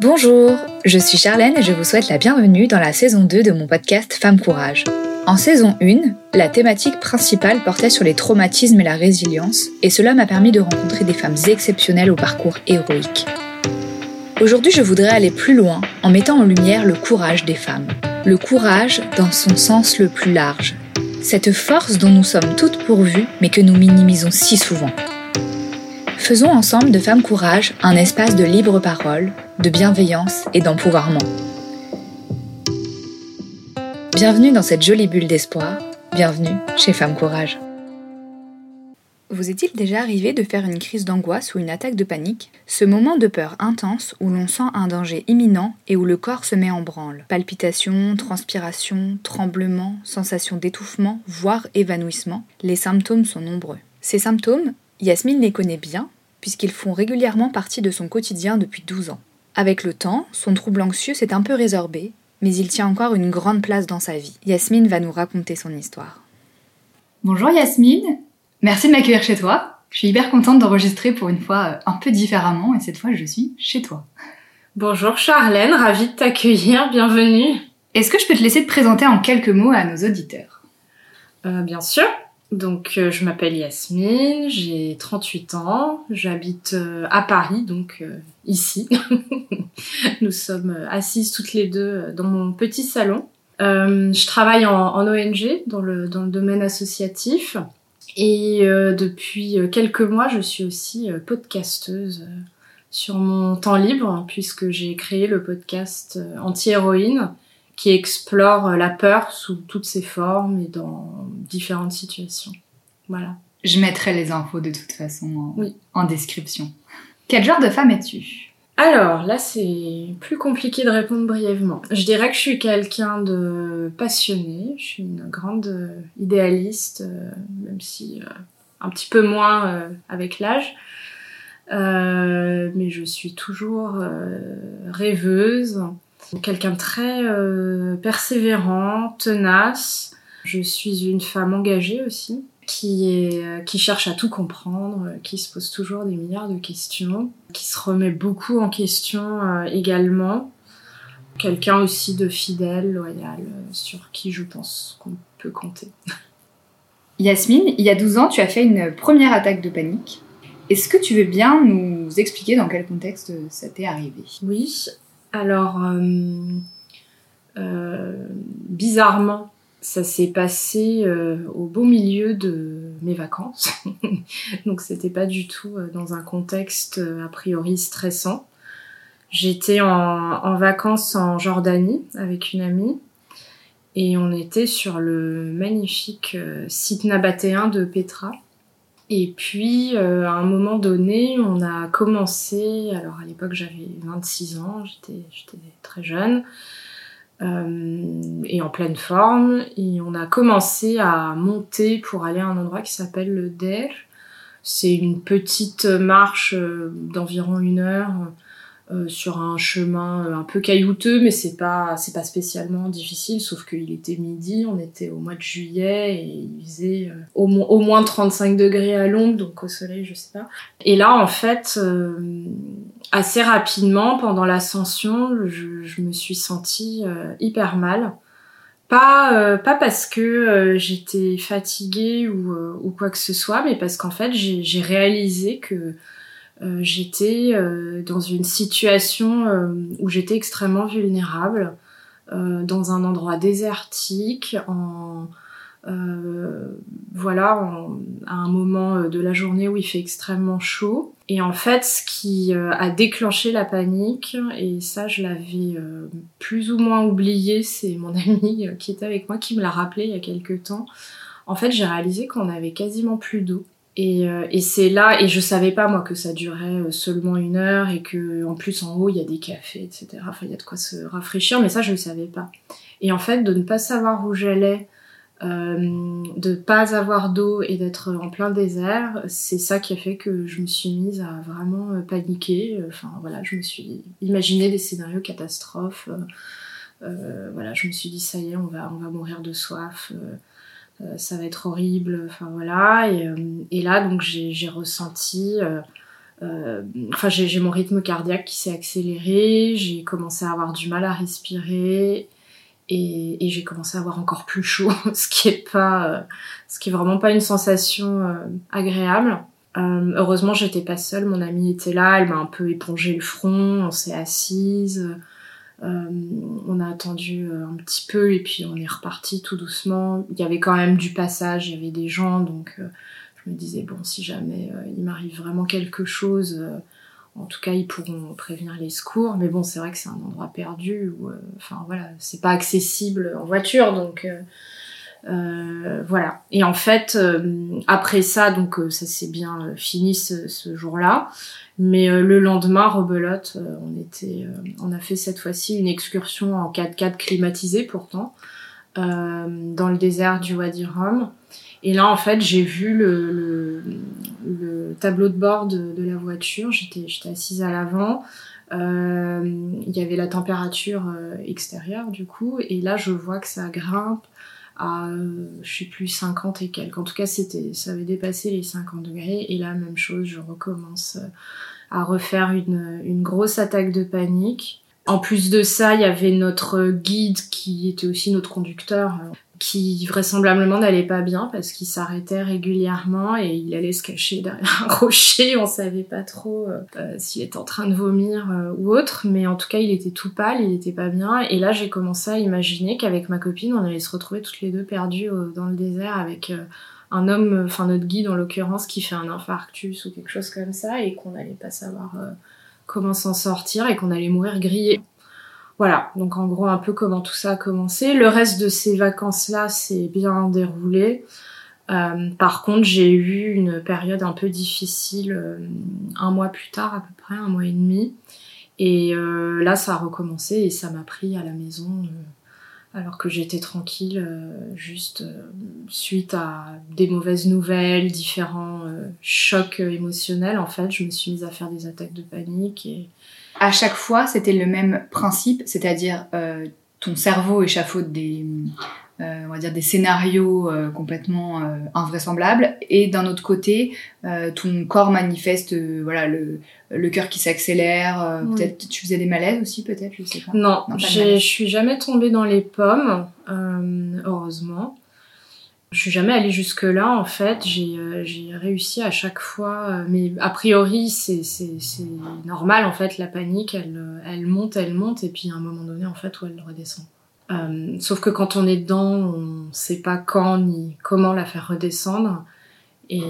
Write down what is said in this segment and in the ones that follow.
Bonjour, je suis Charlène et je vous souhaite la bienvenue dans la saison 2 de mon podcast Femme Courage. En saison 1, la thématique principale portait sur les traumatismes et la résilience, et cela m'a permis de rencontrer des femmes exceptionnelles au parcours héroïque. Aujourd'hui, je voudrais aller plus loin en mettant en lumière le courage des femmes. Le courage dans son sens le plus large. Cette force dont nous sommes toutes pourvues, mais que nous minimisons si souvent. Faisons ensemble de Femmes Courage un espace de libre parole, de bienveillance et d'empouvoirment. Bienvenue dans cette jolie bulle d'espoir, bienvenue chez Femmes Courage. Vous est-il déjà arrivé de faire une crise d'angoisse ou une attaque de panique? Ce moment de peur intense où l'on sent un danger imminent et où le corps se met en branle. Palpitations, transpiration, tremblements, sensation d'étouffement, voire évanouissement, les symptômes sont nombreux. Ces symptômes, Yasmine les connaît bien puisqu'ils font régulièrement partie de son quotidien depuis 12 ans. Avec le temps, son trouble anxieux s'est un peu résorbé, mais il tient encore une grande place dans sa vie. Yasmine va nous raconter son histoire. Bonjour Yasmine, merci de m'accueillir chez toi. Je suis hyper contente d'enregistrer pour une fois euh, un peu différemment et cette fois je suis chez toi. Bonjour Charlène, ravie de t'accueillir, bienvenue. Est-ce que je peux te laisser te présenter en quelques mots à nos auditeurs? Euh, Bien sûr. Donc euh, je m'appelle Yasmine, j'ai 38 ans, j'habite euh, à Paris, donc euh, ici. Nous sommes assises toutes les deux dans mon petit salon. je travaille en, ONG dans le, dans le domaine associatif et depuis quelques mois je suis aussi podcasteuse sur mon temps libre puisque j'ai créé le podcast Anti-héroïne qui explore euh, la peur sous toutes ses formes et dans différentes situations. Voilà. Je mettrai les infos de toute façon en, description. Quel genre de femme es-tu? Alors là, c'est plus compliqué de répondre brièvement. Je dirais que je suis quelqu'un de passionné, je suis une grande idéaliste, euh, même si euh, un petit peu moins avec l'âge. mais je suis toujours rêveuse, Quelqu'un de très euh, persévérant, tenace. Je suis une femme engagée aussi, qui, est, euh, qui cherche à tout comprendre, euh, qui se pose toujours des milliards de questions, qui se remet beaucoup en question également. Quelqu'un aussi de fidèle, loyal, sur qui je pense qu'on peut compter. Yasmine, il y a 12 ans, tu as fait une première attaque de panique. Est-ce que tu veux bien nous expliquer dans quel contexte ça t'est arrivé? Oui, alors, euh, euh, bizarrement, ça s'est passé euh, au beau milieu de mes vacances. Donc, c'était pas du tout dans un contexte a priori stressant. J'étais en, vacances en Jordanie avec une amie et on était sur le magnifique site nabatéen de Petra. Et puis, euh, à un moment donné, on a commencé, alors à l'époque j'avais 26 ans, j'étais très jeune, euh, et en pleine forme, et on a commencé à monter pour aller à un endroit qui s'appelle le Der. C'est une petite marche euh, d'environ une heure sur un chemin euh, un peu caillouteux, mais c'est pas c'est pas spécialement difficile, sauf qu'il était midi, on était au mois de juillet et il faisait euh, au, au, moins 35 degrés à l'ombre, donc au soleil, je sais pas. Et là, en fait, assez rapidement, pendant l'ascension, je, je, me suis sentie hyper mal. Pas, pas parce que j'étais fatiguée ou, ou quoi que ce soit, mais parce qu'en fait, j'ai réalisé que euh, j'étais euh, dans une situation euh, où j'étais extrêmement vulnérable, dans un endroit désertique, en voilà, à un moment de la journée où il fait extrêmement chaud. Et en fait, ce qui a déclenché la panique, et ça je l'avais plus ou moins oublié, c'est mon ami qui était avec moi qui me l'a rappelé il y a quelques temps. En fait, j'ai réalisé qu'on avait quasiment plus d'eau. Euh, et, c'est là, et je savais pas moi que ça durait euh, seulement une heure et que en plus en haut il y a des cafés, etc. Enfin il y a de quoi se rafraîchir, mais ça je ne savais pas. Et en fait de ne pas savoir où j'allais, euh, de pas avoir d'eau et d'être en plein désert, c'est ça qui a fait que je me suis mise à vraiment euh, paniquer. Enfin voilà, je me suis imaginé des scénarios catastrophes. Euh, voilà, je me suis dit ça y est, on va on va mourir de soif. Euh, ça va être horrible, enfin voilà. Et, euh, et là, donc, j'ai ressenti euh, enfin, j'ai mon rythme cardiaque qui s'est accéléré, j'ai commencé à avoir du mal à respirer et, et j'ai commencé à avoir encore plus chaud, ce qui est pas, ce qui est vraiment pas une sensation agréable. Euh, heureusement, j'étais pas seule, mon amie était là, elle m'a un peu épongé le front, on s'est assise, euh, on a attendu euh, un petit peu et puis on est reparti tout doucement. Il y avait quand même du passage, il y avait des gens, donc je me disais bon, si jamais il m'arrive vraiment quelque chose, en tout cas ils pourront prévenir les secours. Mais bon, c'est vrai que c'est un endroit perdu enfin voilà, c'est pas accessible en voiture, donc euh, voilà. Et en fait, euh, après ça, donc euh, ça s'est bien fini ce, jour-là. Mais le lendemain, rebelote, on était, on a fait cette fois-ci une excursion en 4x4 climatisée pourtant dans le désert du Wadi Rum. Et là, en fait, j'ai vu le, le, tableau de bord de, de la voiture. J'étais, j'étais assise à l'avant. Il y avait la température extérieure du coup, et là, je vois que ça grimpe à je sais plus 50 et quelques. En tout cas, c'était ça avait dépassé les 50 degrés et là même chose, je recommence euh, à refaire une, une grosse attaque de panique. En plus de ça, il y avait notre guide qui était aussi notre conducteur euh, qui vraisemblablement n'allait pas bien parce qu'il s'arrêtait régulièrement et il allait se cacher derrière un rocher. On savait pas trop euh, euh, s'il était en train de vomir euh, ou autre, mais en tout cas il était tout pâle, il était pas bien. Et là j'ai commencé à imaginer qu'avec ma copine on allait se retrouver toutes les deux perdues dans le désert avec un homme, enfin notre guide en l'occurrence, qui fait un infarctus ou quelque chose comme ça et qu'on allait pas savoir comment s'en sortir et qu'on allait mourir grillé. Voilà, donc en gros un peu comment tout ça a commencé. Le reste de ces vacances-là s'est bien déroulé. Euh, par contre, j'ai eu une période un peu difficile euh, un mois plus tard, à peu près un mois et demi. Et euh, là, ça a recommencé et ça m'a pris à la maison alors que j'étais tranquille, juste suite à des mauvaises nouvelles, différents chocs émotionnels. En fait, je me suis mise à faire des attaques de panique et à chaque fois, c'était le même principe, c'est-à-dire euh, ton cerveau échafaude des, euh, on va dire des scénarios euh, complètement invraisemblables, et d'un autre côté, ton corps manifeste, voilà, le, le cœur qui s'accélère. Peut-être tu faisais des malaises aussi, peut-être, je sais pas. Non, non je suis jamais tombée dans les pommes, heureusement. Je suis jamais allée jusque là en fait. J'ai euh, réussi à chaque fois, euh, mais a priori c'est normal en fait. La panique, elle, euh, elle monte, elle monte, et puis à un moment donné en fait où elle redescend. sauf que quand on est dedans, on sait pas quand ni comment la faire redescendre, et,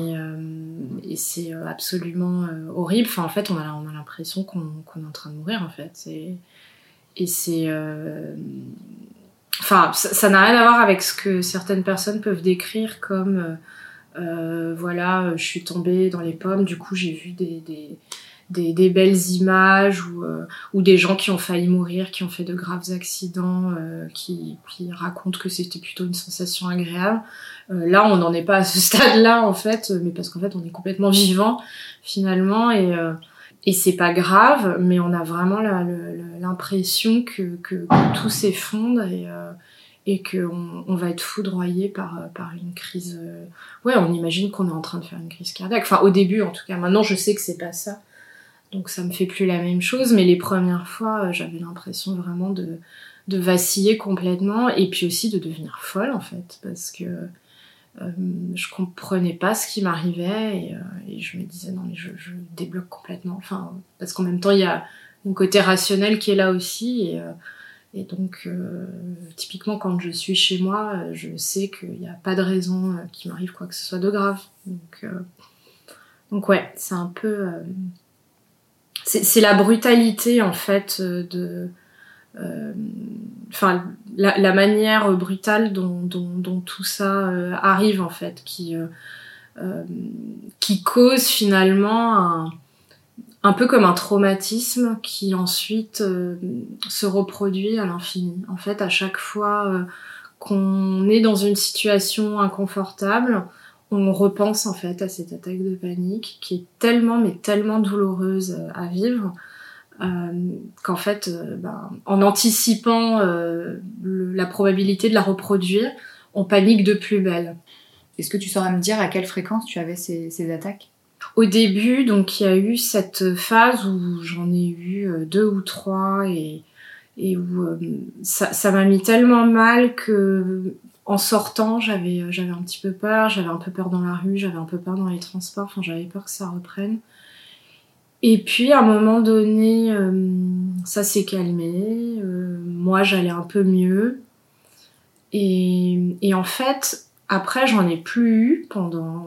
et c'est absolument horrible. Enfin en fait, on a on a l'impression qu'on est en train de mourir en fait. Et, et c'est Enfin, ça n'a rien à voir avec ce que certaines personnes peuvent décrire comme euh, euh voilà, je suis tombée dans les pommes, du coup j'ai vu des, des, des, des, belles images ou, euh, ou des gens qui ont failli mourir, qui ont fait de graves accidents, euh, qui, qui racontent que c'était plutôt une sensation agréable. là, on n'en est pas à ce stade-là en fait, mais parce qu'en fait on est complètement vivant finalement et et c'est pas grave, mais on a vraiment l'impression que, tout s'effondre et, euh, qu'on on va être foudroyé par, par une crise. Euh, ouais, on imagine qu'on est en train de faire une crise cardiaque. Enfin, au début, en tout cas. Maintenant, je sais que c'est pas ça. Donc, ça me fait plus la même chose. Mais les premières fois, euh, j'avais l'impression vraiment de vaciller complètement et puis aussi de devenir folle, en fait. Parce que euh, je comprenais pas ce qui m'arrivait euh, et, je me disais non mais je, débloque complètement. Enfin parce qu'en même temps il y a un côté rationnel qui est là aussi et, euh, donc typiquement quand je suis chez moi je sais qu'il n'y a pas de raison qu'il m'arrive quoi que ce soit de grave. Donc donc ouais c'est un peu c'est la brutalité en fait de enfin la, manière brutale dont, tout ça euh, arrive en fait, qui euh, euh, cause finalement un, peu comme un traumatisme qui ensuite se reproduit à l'infini. En fait, à chaque fois qu'on est dans une situation inconfortable, on repense en fait à cette attaque de panique qui est tellement mais tellement douloureuse à vivre euh, qu'en fait, euh, ben, en anticipant euh, la probabilité de la reproduire, on panique de plus belle. Est-ce que tu saurais me dire à quelle fréquence tu avais ces, attaques? Au début, donc il y a eu cette phase où j'en ai eu deux ou trois et, et où ça m'a mis tellement mal que en sortant, j'avais j'avais un petit peu peur, j'avais un peu peur dans la rue, j'avais un peu peur dans les transports, enfin j'avais peur que ça reprenne. Et puis à un moment donné, ça s'est calmé, moi j'allais un peu mieux. Et, et en fait, après, j'en ai plus eu pendant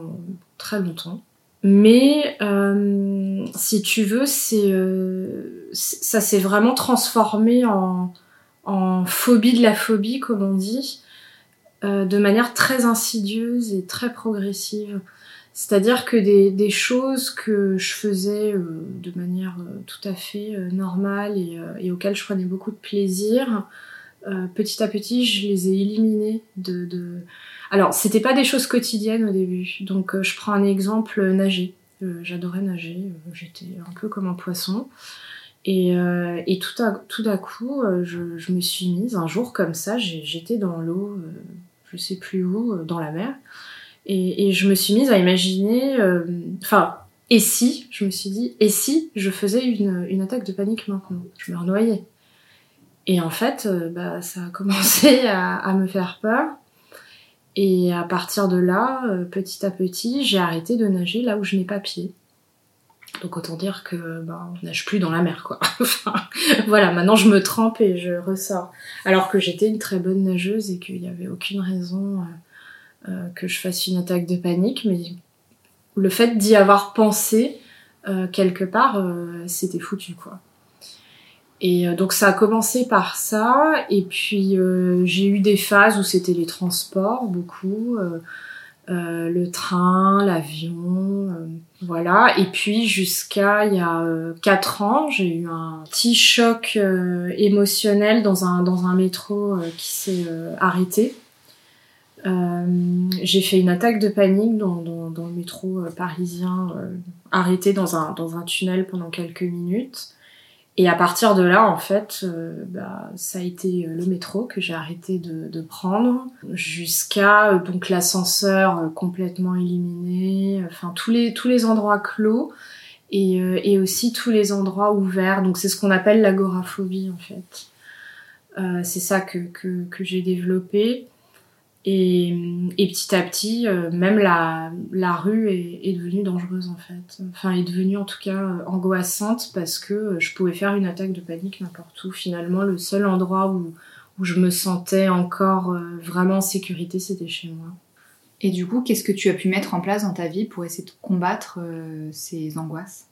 très longtemps. Mais euh, si tu veux, c'est euh, ça s'est vraiment transformé en, en, phobie de la phobie, comme on dit, euh, de manière très insidieuse et très progressive. C'est-à-dire que des, des, choses que je faisais euh, de manière euh, tout à fait normale et, et, auxquelles je prenais beaucoup de plaisir, petit à petit, je les ai éliminées de, de alors, c'était pas des choses quotidiennes au début. Donc, euh, je prends un exemple euh, nager. Euh, j'adorais nager. J'étais un peu comme un poisson. Et, et tout, à, tout d'un coup, je, je, me suis mise un jour comme ça. J'étais dans l'eau, je sais plus où, dans la mer. Et, et je me suis mise à imaginer. Enfin, et si, je me suis dit, et si je faisais une, une attaque de panique maintenant? Je me renoyais. Et en fait, bah, ça a commencé à, à me faire peur. Et à partir de là, euh, petit à petit, j'ai arrêté de nager là où je n'ai pas pied. Donc autant dire que ben, on nage plus dans la mer, quoi. voilà, maintenant je me trempe et je ressors. Alors que j'étais une très bonne nageuse et qu'il n'y avait aucune raison euh, euh, que je fasse une attaque de panique, mais le fait d'y avoir pensé quelque part, c'était foutu, quoi. Et euh, donc ça a commencé par ça, et puis euh, j'ai eu des phases où c'était les transports, beaucoup, euh, euh le train, l'avion, voilà. Et puis jusqu'à il y a quatre ans, j'ai eu un petit choc émotionnel dans un dans un métro qui s'est arrêté. J'ai fait une attaque de panique dans, dans, dans le métro parisien, arrêté dans un, dans un tunnel pendant quelques minutes. Et à partir de là, en fait, euh, bah, ça a été euh, le métro que j'ai arrêté de, de prendre, jusqu'à euh, donc l'ascenseur complètement éliminé, enfin tous les tous les endroits clos et, et aussi tous les endroits ouverts. Donc c'est ce qu'on appelle l'agoraphobie en fait. c'est ça que, que, que j'ai développé. Et, et, petit à petit, euh, même la, la rue est, devenue dangereuse en fait. Enfin, est devenue en tout cas euh, angoissante parce que euh, je pouvais faire une attaque de panique n'importe où. Finalement, le seul endroit où, où je me sentais encore vraiment en sécurité, c'était chez moi. Et du coup, qu'est-ce que tu as pu mettre en place dans ta vie pour essayer de combattre ces angoisses?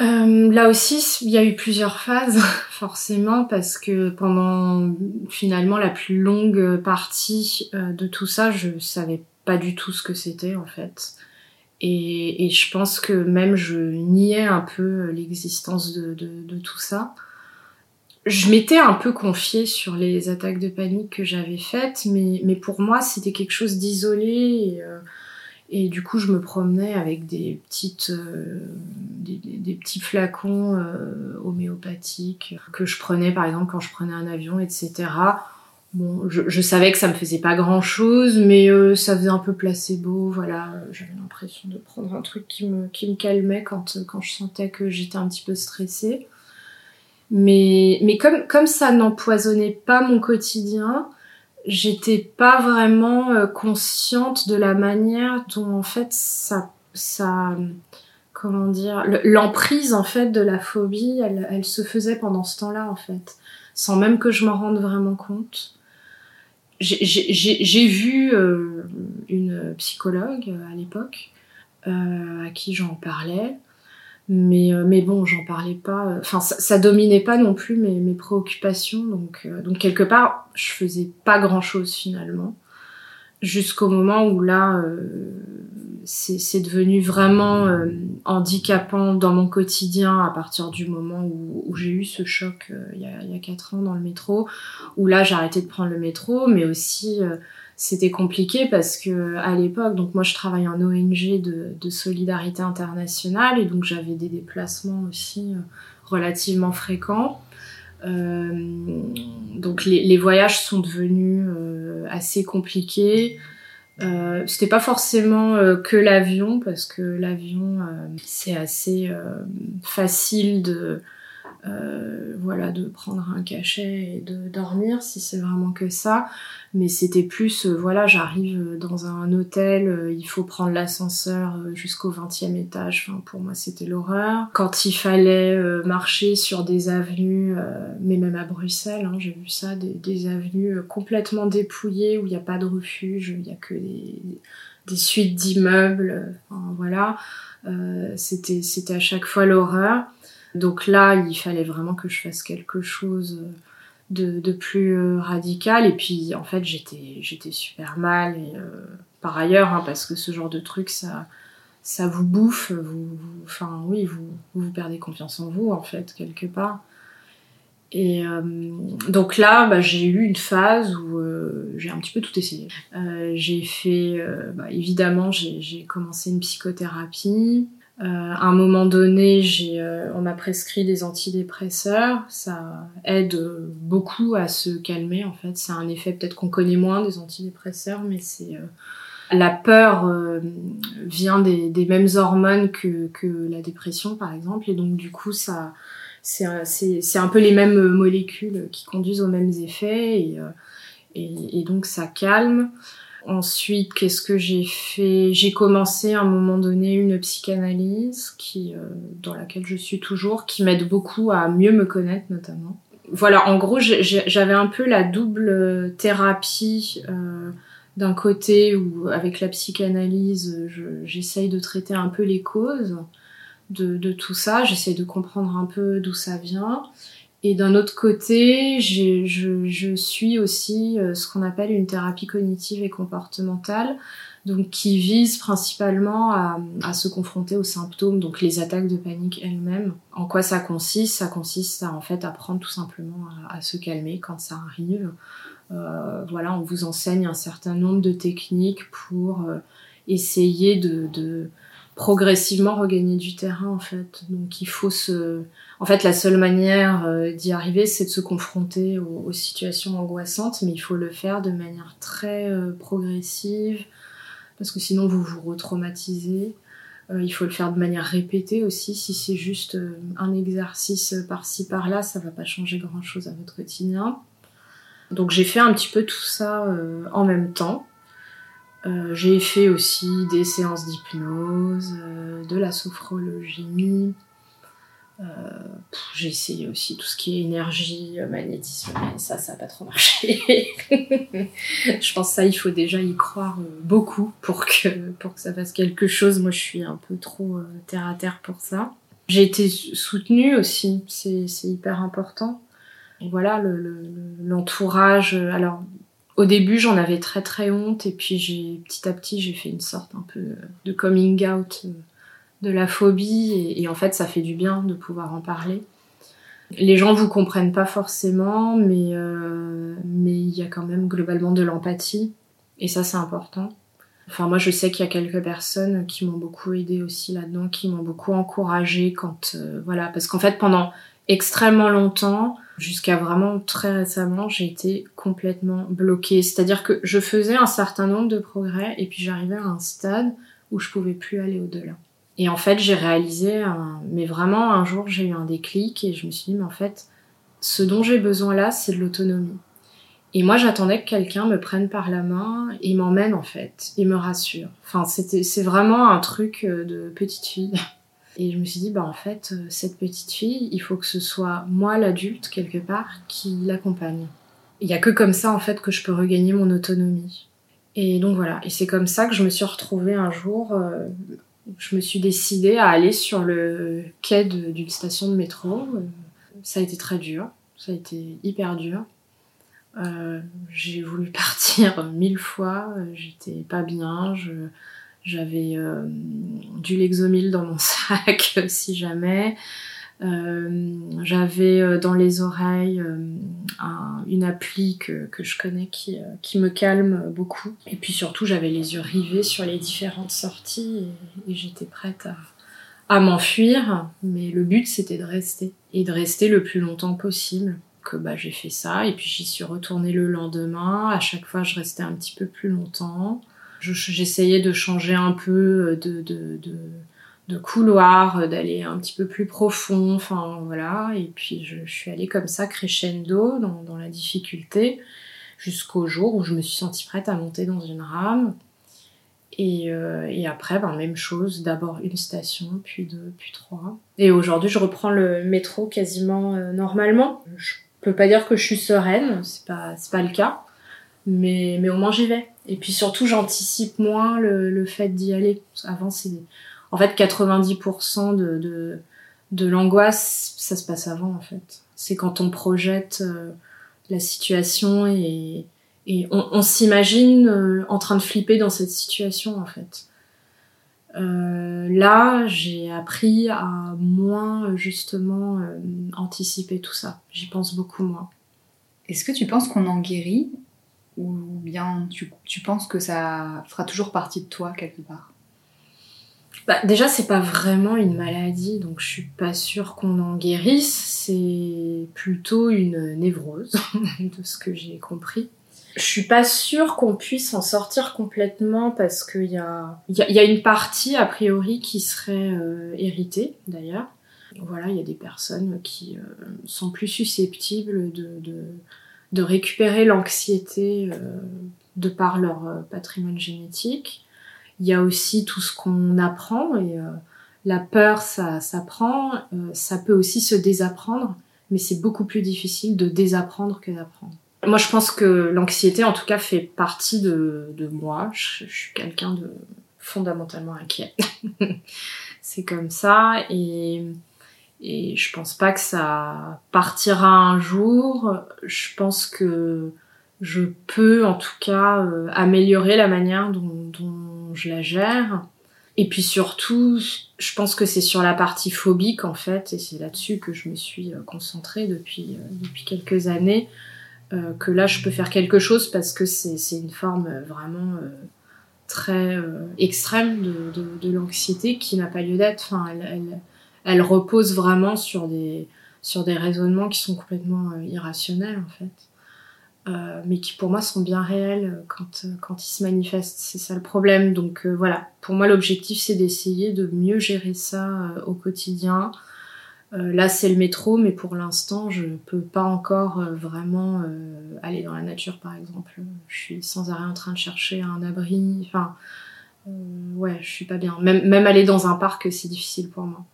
Euh, là aussi, il y a eu plusieurs phases, forcément, parce que pendant finalement la plus longue partie euh, de tout ça, je savais pas du tout ce que c'était en fait. Et, je pense que même je niais un peu l'existence de, tout ça. Je m'étais un peu confiée sur les attaques de panique que j'avais faites, mais, mais pour moi c'était quelque chose d'isolé. Euh, et du coup, je me promenais avec des euh, petits flacons euh, homéopathiques que je prenais, par exemple, quand je prenais un avion, etc. Je, savais que ça me faisait pas grand chose, mais euh, ça faisait un peu placebo. Voilà, j'avais l'impression de prendre un truc qui me, calmait quand, je sentais que j'étais un petit peu stressée. Mais, comme ça n'empoisonnait pas mon quotidien, j'étais pas vraiment euh, consciente de la manière dont en fait ça ça comment dire l'emprise en fait de la phobie elle, elle se faisait pendant ce temps-là en fait sans même que je m'en rende vraiment compte. J'ai vu euh, une psychologue à l'époque euh, à qui j'en parlais mais, euh, mais bon, j'en parlais pas. Euh, enfin, ça, ça, dominait pas non plus mes, mes préoccupations. Donc, euh, donc, quelque part, je faisais pas grand chose finalement. Jusqu'au moment où là, c'est devenu vraiment handicapant dans mon quotidien à partir du moment où, où j'ai eu ce choc il, y a, il y a quatre ans dans le métro, où là j'ai arrêté de prendre le métro, mais aussi c'était compliqué parce que à l'époque, donc moi je travaille en ONG de, de solidarité internationale et donc j'avais des déplacements aussi euh, relativement fréquents. Euh, donc les, les, voyages sont devenus euh, assez compliqués. Euh, c'était pas forcément euh, que l'avion parce que l'avion euh, c'est assez facile de euh, voilà de prendre un cachet et de dormir si c'est vraiment que ça. Mais c'était plus euh, voilà j'arrive dans un hôtel euh, il faut prendre l'ascenseur euh, jusqu'au 20e étage. Enfin pour moi c'était l'horreur. Quand il fallait euh, marcher sur des avenues euh, mais même à Bruxelles hein, j'ai vu ça des, avenues euh, complètement dépouillées où il n'y a pas de refuge il y a que des, suites d'immeubles enfin, voilà. Euh, c'était c'était à chaque fois l'horreur donc là, il fallait vraiment que je fasse quelque chose de, de plus euh, radical. Et puis, en fait, j'étais, j'étais super mal. Et, euh, par ailleurs, hein, parce que ce genre de truc, ça, ça vous bouffe. Vous, vous- enfin, oui, vous, vous perdez confiance en vous, en fait, quelque part. Et euh, donc là, bah, j'ai eu une phase où euh, j'ai un petit peu tout essayé. Euh, j'ai fait, euh, bah, évidemment, j'ai j'ai commencé une psychothérapie. Euh, à un moment donné, euh, on m'a prescrit des antidépresseurs. Ça aide euh, beaucoup à se calmer. En fait, c'est un effet peut-être qu'on connaît moins des antidépresseurs, mais c'est euh, la peur vient des, mêmes hormones que, la dépression, par exemple, et donc du coup, ça, c'est, un- peu les mêmes molécules qui conduisent aux mêmes effets, et, et, et donc ça calme. Ensuite, qu'est-ce que j'ai fait? J'ai commencé à un moment donné une psychanalyse qui, euh, dans laquelle je suis toujours, qui m'aide beaucoup à mieux me connaître notamment. Voilà, en gros, j'avais un peu la double thérapie euh, d'un côté où, avec la psychanalyse, je- j'essaye de traiter un peu les causes de, de tout ça, j'essaye de comprendre un peu d'où ça vient. Et d'un autre côté, j'ai- je, je suis aussi euh, ce qu'on appelle une thérapie cognitive et comportementale, donc qui vise principalement à, à se confronter aux symptômes, donc les attaques de panique elles-mêmes. En quoi ça consiste? Ça consiste à en fait apprendre tout simplement à, à se calmer quand ça arrive. Euh, voilà, on vous enseigne un certain nombre de techniques pour euh, essayer de, de progressivement regagner du terrain en fait. Donc il faut se en fait, la seule manière euh, d'y arriver, c'est de se confronter aux, situations angoissantes, mais il faut le faire de manière très euh, progressive, parce que sinon vous vous retraumatisez. Euh, il faut le faire de manière répétée aussi. Si c'est juste euh, un exercice par-ci par-là, ça va pas changer grand-chose à votre quotidien. Donc j'ai fait un petit peu tout ça en même temps. Euh, j'ai fait aussi des séances d'hypnose, euh, de la sophrologie, euh, j'ai essayé aussi tout ce qui est énergie, euh, magnétisme, mais ça, ça n'a pas trop marché. je pense que ça, il faut déjà y croire euh, beaucoup pour que, pour que ça fasse quelque chose. Moi, je suis un peu trop terre à terre pour ça. J'ai été soutenue aussi, c'est hyper important. Voilà, le- le- le- l'entourage. alors, au début, j'en avais très très honte, et puis petit à petit, j'ai fait une sorte un peu de coming out. euh, de la phobie et, et en fait ça fait du bien de pouvoir en parler. Les gens vous comprennent pas forcément mais euh, mais il y a quand même globalement de l'empathie et ça c'est important. Enfin moi je sais qu'il y a quelques personnes qui m'ont beaucoup aidé aussi là-dedans, qui m'ont beaucoup encouragé quand euh, voilà parce qu'en fait pendant extrêmement longtemps jusqu'à vraiment très récemment j'ai été complètement bloquée. C'est-à-dire que je faisais un certain nombre de progrès et puis j'arrivais à un stade où je pouvais plus aller au-delà. Et en fait, j'ai réalisé, un... mais vraiment un jour, j'ai eu un déclic et je me suis dit, mais en fait, ce dont j'ai besoin là, c'est de l'autonomie. Et moi, j'attendais que quelqu'un me prenne par la main et m'emmène en fait, et me rassure. Enfin, c'était, c'est vraiment un truc euh, de petite fille. Et je me suis dit, bah en fait, euh, cette petite fille, il faut que ce soit moi l'adulte quelque part qui l'accompagne. Il y a que comme ça en fait que je peux regagner mon autonomie. Et donc voilà, et c'est comme ça que je me suis retrouvée un jour euh, je me suis décidée à aller sur le quai d'une station de métro. Ça a été très dur, ça a été hyper dur. Euh, j'ai voulu partir mille fois, j'étais pas bien, j'avais euh, du Lexomil dans mon sac si jamais. Euh, j'avais euh, dans les oreilles euh, un- une appli que, que je connais qui, euh, qui me calme beaucoup. Et puis surtout, j'avais les yeux rivés sur les différentes sorties et, et j'étais prête à, à m'enfuir. Mais le but, c'était de rester. Et de rester le plus longtemps possible. Que bah, j'ai fait ça et puis j'y suis retournée le lendemain. À chaque fois, je restais un petit peu plus longtemps. J'essayais de changer un peu de, de, de, de couloir, d'aller un petit peu plus profond, enfin voilà. Et puis je, suis allée comme ça crescendo dans, dans la difficulté jusqu'au jour où je me suis sentie prête à monter dans une rame. Et, euh, et après, ben, même chose, d'abord une station, puis deux, puis trois. Et aujourd'hui, je reprends le métro quasiment euh, normalement. Je peux pas dire que je suis sereine, c'est pas, pas le cas, mais, mais au moins j'y vais. Et puis surtout, j'anticipe moins le, le fait d'y aller. Avant, c'est. En fait, 90% de, de, de l'angoisse, ça se passe avant, en fait. C'est quand on projette euh, la situation et, et on, on s'imagine euh, en train de flipper dans cette situation en fait. Euh, là, j'ai appris à moins justement euh, anticiper tout ça. J'y pense beaucoup moins. Est-ce que tu penses qu'on en guérit ou bien tu, tu penses que ça fera toujours partie de toi quelque part bah, déjà, c'est pas vraiment une maladie, donc je suis pas sûre qu'on en guérisse. C'est plutôt une névrose, de ce que j'ai compris. Je suis pas sûre qu'on puisse en sortir complètement parce qu'il y a, y, a, une partie, a priori, qui serait euh, héritée, d'ailleurs. Voilà, il y a des personnes qui euh, sont plus susceptibles de, de récupérer l'anxiété euh, de par leur euh, patrimoine génétique. Il y a aussi tout ce qu'on apprend et euh, la peur, ça s'apprend. Euh, ça peut aussi se désapprendre, mais c'est beaucoup plus difficile de désapprendre que d'apprendre. Moi, je pense que l'anxiété, en tout cas, fait partie de, de moi. Je, je suis quelqu'un de fondamentalement inquiet. c'est comme ça et et je pense pas que ça partira un jour. Je pense que je peux en tout cas euh, améliorer la manière dont, je la gère. Et puis surtout, je pense que c'est sur la partie phobique en fait, et c'est là-dessus que je me suis euh, concentrée depuis, euh, depuis quelques années, que là je peux faire quelque chose parce que c'est une forme vraiment très extrême de, de, l'anxiété qui n'a pas lieu d'être. Enfin, elle, elle, repose vraiment sur des, sur des raisonnements qui sont complètement irrationnels en fait. Euh, mais qui pour moi sont bien réels quand, quand ils se manifestent. C'est ça le problème. Donc euh, voilà, pour moi l'objectif c'est d'essayer de mieux gérer ça euh, au quotidien. là c'est le métro, mais pour l'instant je peux pas encore vraiment aller dans la nature par exemple. Je suis sans arrêt en train de chercher un abri. Enfin, ouais, je suis pas bien. Même, même aller dans un parc c'est difficile pour moi.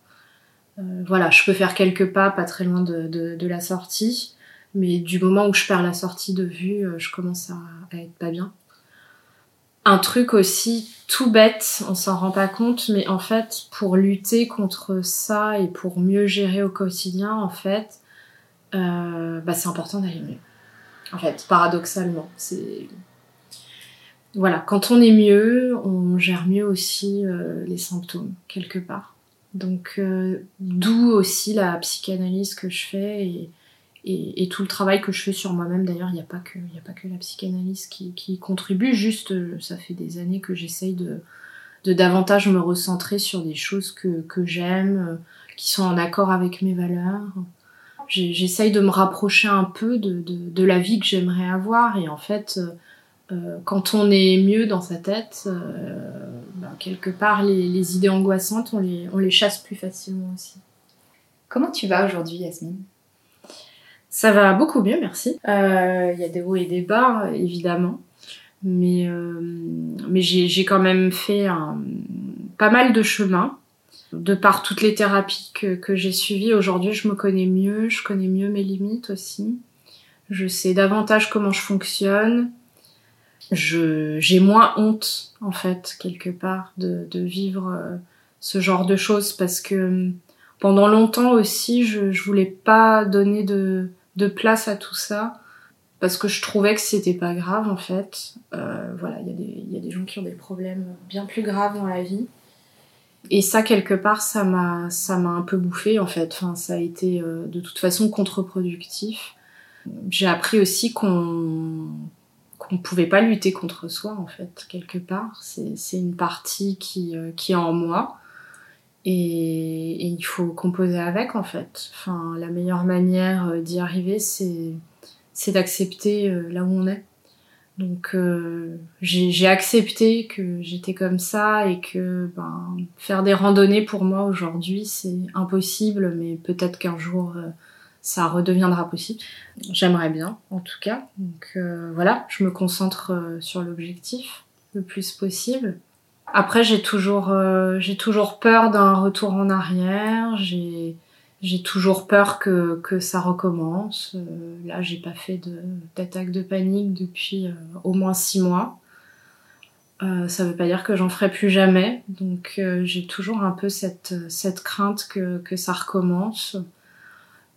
Voilà, je peux faire quelques pas pas très loin de, de, la sortie mais du moment où je perds la sortie de vue, euh, je commence à, à être pas bien. Un truc aussi tout bête, on s'en rend pas compte, mais en fait, pour lutter contre ça et pour mieux gérer au quotidien, en fait, euh, bah, c'est important d'aller mieux. En fait, paradoxalement, c'est voilà, quand on est mieux, on gère mieux aussi euh, les symptômes quelque part. Donc, euh, d'où aussi la psychanalyse que je fais et, et, tout le travail que je fais sur moi-même. D'ailleurs il n'y a pas que a pas que la psychanalyse qui, qui contribue. Juste ça fait des années que j'essaye de, de davantage me recentrer sur des choses que, que j'aime qui sont en accord avec mes valeurs. J'essaye de me rapprocher un peu de, de, la vie que j'aimerais avoir. Et en fait euh, quand on est mieux dans sa tête euh, bah, quelque part les, les idées angoissantes on les, on les chasse plus facilement aussi comment tu vas aujourd'hui Yasmine? Ça va beaucoup mieux, merci. Il euh, y a des hauts et des bas, évidemment. Mais, euh, mais j'ai quand même fait un, pas mal de chemin. De par toutes les thérapies que, que j'ai suivies, aujourd'hui je me connais mieux, je connais mieux mes limites aussi. Je sais davantage comment je fonctionne. J'ai moins honte, en fait, quelque part, de, de vivre euh, ce genre de choses parce que pendant longtemps aussi, je, je voulais pas donner de, de place à tout ça parce que je trouvais que c'était pas grave en fait. Euh, voilà, il y, y, a des gens qui ont des problèmes bien plus graves dans la vie. Et ça, quelque part, ça m'a, ça m'a un peu bouffé en fait. Enfin, ça a été euh, de toute façon contre-productif. J'ai appris aussi qu'on qu'on pouvait pas lutter contre soi en fait quelque part. C'est, une partie qui, euh, qui est en moi et, et, il faut composer avec en fait. Enfin, la meilleure manière d'y arriver, c'est d'accepter là où on est. Donc euh, j'ai accepté que j'étais comme ça et que ben, faire des randonnées pour moi aujourd'hui c'est impossible, mais peut-être qu'un jour euh, ça redeviendra possible. J'aimerais bien en tout cas. Donc euh, voilà, je me concentre sur l'objectif le plus possible. Après j'ai toujours j'ai toujours peur d'un retour en arrière. J'ai toujours peur que, que ça recommence. Euh, là, j'ai pas fait d'attaque de, panique depuis euh, au moins six mois. Euh, ça veut pas dire que j'en ferai plus jamais. Donc euh, j'ai toujours un peu cette, cette crainte que, que ça recommence.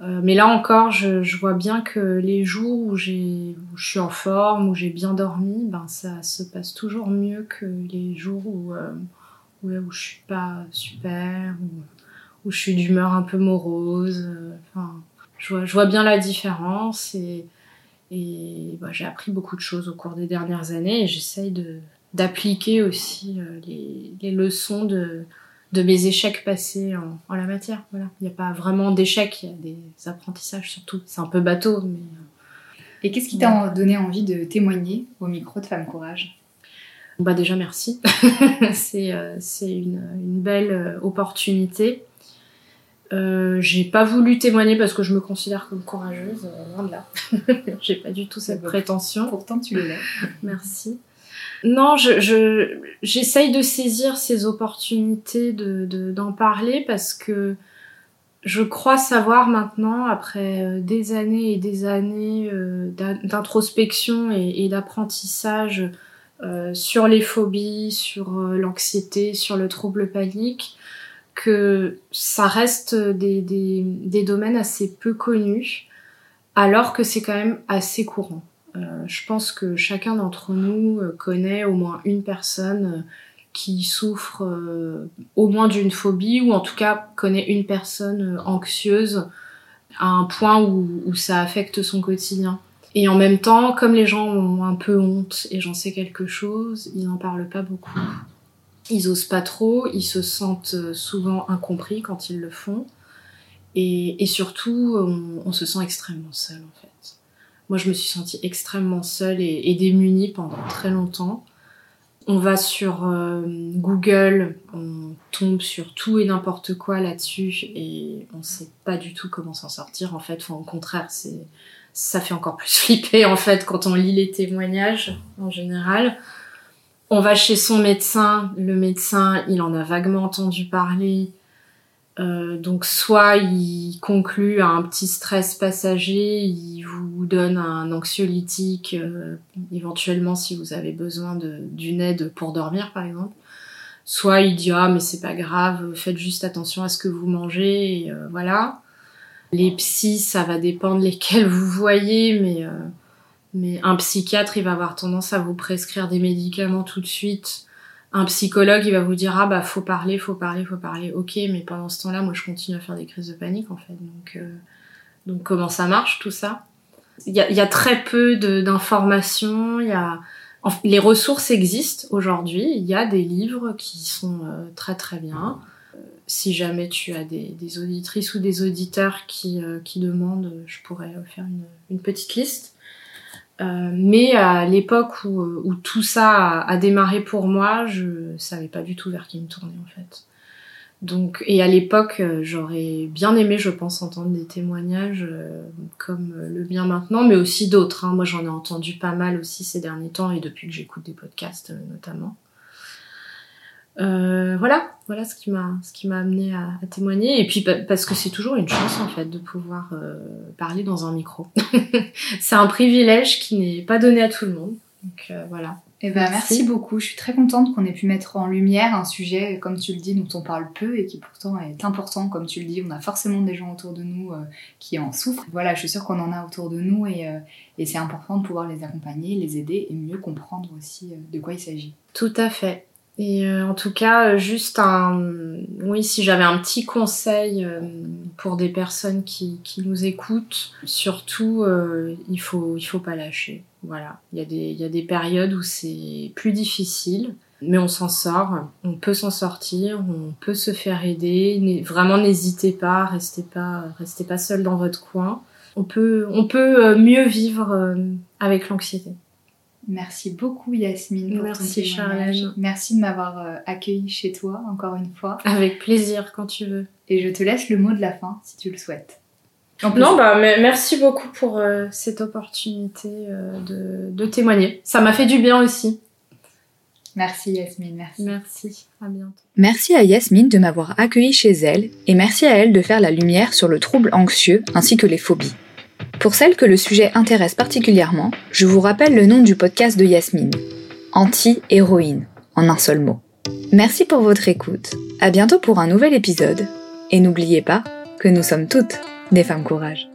Mais là encore, je, je, vois bien que les jours où, où je suis en forme, où j'ai bien dormi, ben ça se passe toujours mieux que les jours où, où, où je suis pas super. Ou, où je suis d'humeur un peu morose. Euh, enfin, je vois, je vois bien la différence et, et bah, j'ai appris beaucoup de choses au cours des dernières années et j'essaye de d'appliquer aussi euh, les, les, leçons de, de mes échecs passés en, en la matière. Voilà. Il n'y a pas vraiment d'échecs, il y a des apprentissages surtout. C'est un peu bateau, mais... Euh, et qu'est-ce qui t'a donné envie de témoigner au micro de Femme Courage? Bah déjà merci, c'est euh, une, une, belle opportunité. Euh, j'ai pas voulu témoigner parce que je me considère comme courageuse, loin de là. j'ai pas du tout cette prétention. Pourtant, tu l'es. Merci. Non, je, j'essaye de saisir ces opportunités de, d'en parler parce que je crois savoir maintenant, après euh, des années et des années euh, d'introspection et, d'apprentissage sur les phobies, sur l'anxiété, sur le trouble panique, que ça reste des domaines assez peu connus, alors que c'est quand même assez courant. Euh, je pense que chacun d'entre nous euh, connaît au moins une personne euh, qui souffre au moins d'une phobie, ou en tout cas connaît une personne anxieuse à un point où, ça affecte son quotidien. Et en même temps, comme les gens ont un peu honte et j'en sais quelque chose, ils n'en parlent pas beaucoup. Ils osent pas trop, ils se sentent souvent incompris quand ils le font. Et, et surtout, on, se sent extrêmement seul en fait. Moi, je me suis sentie extrêmement seule et, démunie pendant très longtemps. On va sur euh, Google, on tombe sur tout et n'importe quoi là-dessus et on sait pas du tout comment s'en sortir en fait. Enfin, au contraire, c'est ça fait encore plus flipper en fait quand on lit les témoignages en général. On va chez son médecin, le médecin, il en a vaguement entendu parler. Euh, donc soit il conclut à un petit stress passager, il vous donne un anxiolytique, euh, éventuellement si vous avez besoin d'une aide pour dormir par exemple. Soit il dit ah mais c'est pas grave, faites juste attention à ce que vous mangez, et, euh, voilà. Les psys, ça va dépendre lesquels vous voyez, mais mais un psychiatre, il va avoir tendance à vous prescrire des médicaments tout de suite. Un psychologue, il va vous dire ah bah faut parler, faut parler, faut parler. Ok, mais pendant ce temps-là, moi je continue à faire des crises de panique en fait. Donc euh, donc comment ça marche tout ça? Il y a, très peu d'informations. A les ressources existent aujourd'hui. Il y a des livres qui sont euh, très très bien. Euh, si jamais tu as des, des, auditrices ou des auditeurs qui, qui demandent, je pourrais faire une, une petite liste. Euh, mais à l'époque où, euh, tout ça a, démarré pour moi, je savais pas du tout vers qui me tourner en fait. Donc, et à l'époque, euh, j'aurais bien aimé, je pense, entendre des témoignages comme le bien maintenant, mais aussi d'autres. Hein. Moi, j'en ai entendu pas mal aussi ces derniers temps et depuis que j'écoute des podcasts notamment. Euh, voilà, voilà ce qui m'a ce qui m'a amené à, à, témoigner et puis parce que c'est toujours une chance en fait de pouvoir euh, parler dans un micro. c'est un privilège qui n'est pas donné à tout le monde. Donc euh, voilà. et eh ben, merci. merci. beaucoup. Je suis très contente qu'on ait pu mettre en lumière un sujet, comme tu le dis, dont on parle peu et qui pourtant est important. Comme tu le dis, on a forcément des gens autour de nous qui en souffrent. Voilà, je suis sûre qu'on en a autour de nous et, et c'est important de pouvoir les accompagner, les aider et mieux comprendre aussi de quoi il s'agit. Tout à fait. Et euh, en tout cas, euh, juste un, oui, si j'avais un petit conseil euh, pour des personnes qui, qui nous écoutent, surtout, il faut, il faut pas lâcher. Voilà, il y a des, il y a des périodes où c'est plus difficile, mais on s'en sort, on peut s'en sortir, on peut se faire aider. Vraiment, n'hésitez pas, restez pas, restez pas seul dans votre coin. On peut, on peut mieux vivre avec l'anxiété. Merci beaucoup Yasmine pour Merci, ton. Charlène. Merci de m'avoir euh, accueilli chez toi encore une fois. Avec plaisir quand tu veux. Et je te laisse le mot de la fin si tu le souhaites. En plus, Non, bah me- merci beaucoup pour euh, cette opportunité euh, de, de témoigner. Ça m'a fait du bien aussi. Merci Yasmine, merci. Merci. À bientôt. Merci à Yasmine de m'avoir accueilli chez elle et merci à elle de faire la lumière sur le trouble anxieux ainsi que les phobies. Pour celles que le sujet intéresse particulièrement, je vous rappelle le nom du podcast de Yasmine, Anti-héroïne, en un seul mot. Merci pour votre écoute, à bientôt pour un nouvel épisode, et n'oubliez pas que nous sommes toutes des femmes courage.